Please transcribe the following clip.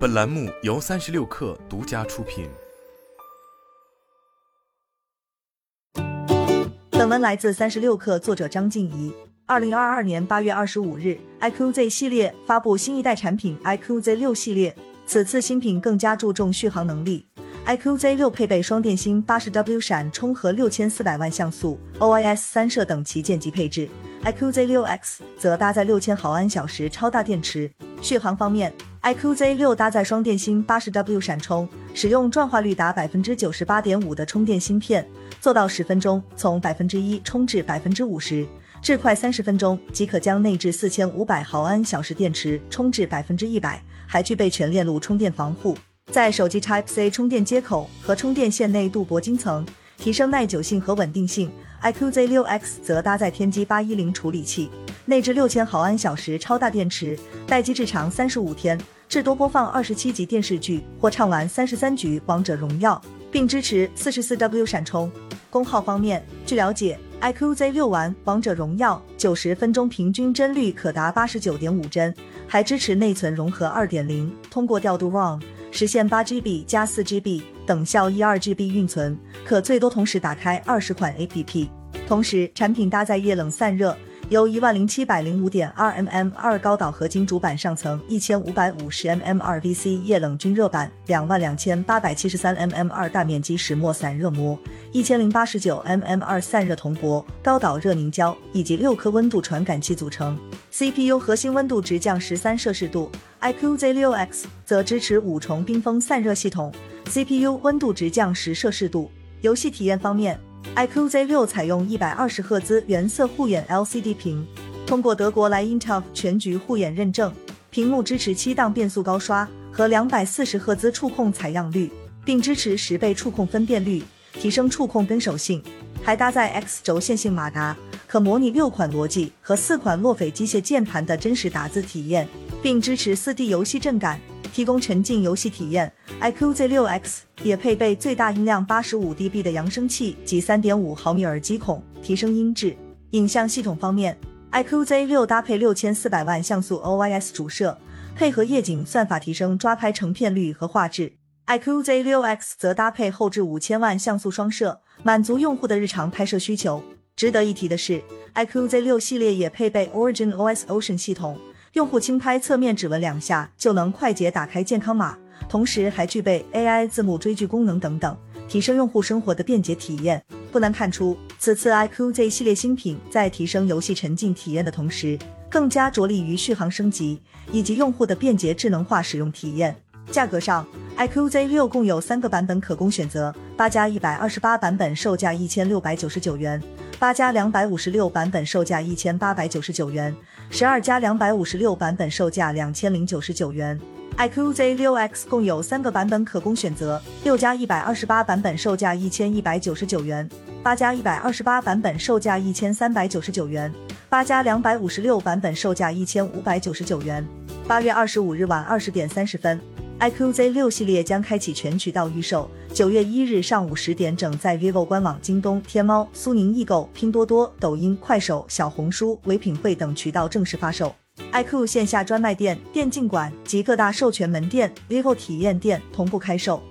本栏目由三十六氪独家出品。本文来自三十六氪，作者张静怡。二零二二年八月二十五日，iQZ 系列发布新一代产品 iQZ 六系列。此次新品更加注重续航能力。iQZ 六配备双电芯八十 W 闪充和六千四百万像素 OIS 三摄等旗舰级配置。iQZ 六 X 则搭载六千毫安小时超大电池。续航方面，iQZ 六搭载双电芯八十 W 闪充，使用转化率达百分之九十八点五的充电芯片，做到十分钟从百分之一充至百分之五十，至快三十分钟即可将内置四千五百毫安小时电池充至百分之一百，还具备全链路充电防护。在手机 Type C 充电接口和充电线内镀铂金层，提升耐久性和稳定性。iQZ 六 X 则搭载天玑八一零处理器，内置六千毫安小时超大电池，待机至长三十五天，至多播放二十七集电视剧或畅玩三十三局王者荣耀，并支持四十四 W 闪充。功耗方面，据了解，iQZ 六玩王者荣耀九十分钟平均帧率可达八十九点五帧，还支持内存融合二点零，通过调度 ROM 实现八 GB 加四 GB。等效一二 GB 运存，可最多同时打开二十款 APP。同时，产品搭载液冷散热，由一万零七百零五点二 mm 二高导合金主板上层一千五百五十 mm 二 VC 液冷均热板，两万两千八百七十三 mm 二大面积石墨散热膜，一千零八十九 mm 二散热铜箔高导热凝胶以及六颗温度传感器组成。CPU 核心温度直降十三摄氏度，iQZ 六 X 则支持五重冰封散热系统。CPU 温度直降十摄氏度。游戏体验方面，iQZ 六采用一百二十赫兹原色护眼 LCD 屏，通过德国莱茵 TUF 全局护眼认证，屏幕支持七档变速高刷和两百四十赫兹触控采样率，并支持十倍触控分辨率，提升触控跟手性。还搭载 X 轴线性马达，可模拟六款逻辑和四款洛斐机械键盘的真实打字体验，并支持四 D 游戏震感。提供沉浸游戏体验 iQOO Z 六 X 也配备最大音量八十五 dB 的扬声器及三点五毫米耳机孔，提升音质。影像系统方面，iQOO Z 六搭配六千四百万像素 OIS 主摄，配合夜景算法提升抓拍成片率和画质。iQOO Z 六 X 则搭配后置五千万像素双摄，满足用户的日常拍摄需求。值得一提的是，iQOO Z 六系列也配备 Origin OS Ocean 系统。用户轻拍侧面指纹两下就能快捷打开健康码，同时还具备 AI 字幕追剧功能等等，提升用户生活的便捷体验。不难看出，此次 iQOO Z 系列新品在提升游戏沉浸体验的同时，更加着力于续航升级以及用户的便捷智能化使用体验。价格上，iQZ 六共有三个版本可供选择，八加一百二十八版本售价一千六百九十九元。八加两百五十六版本售价一千八百九十九元，十二加两百五十六版本售价两千零九十九元。iQZ 六 X 共有三个版本可供选择，六加一百二十八版本售价一千一百九十九元，八加一百二十八版本售价一千三百九十九元，八加两百五十六版本售价一千五百九十九元。八月二十五日晚二十点三十分。iQOO Z 六系列将开启全渠道预售，九月一日上午十点整在 vivo 官网、京东、天猫、苏宁易购、拼多多、抖音、快手、小红书、唯品会等渠道正式发售。iQOO 线下专卖店、电竞馆及各大授权门店、vivo 体验店同步开售。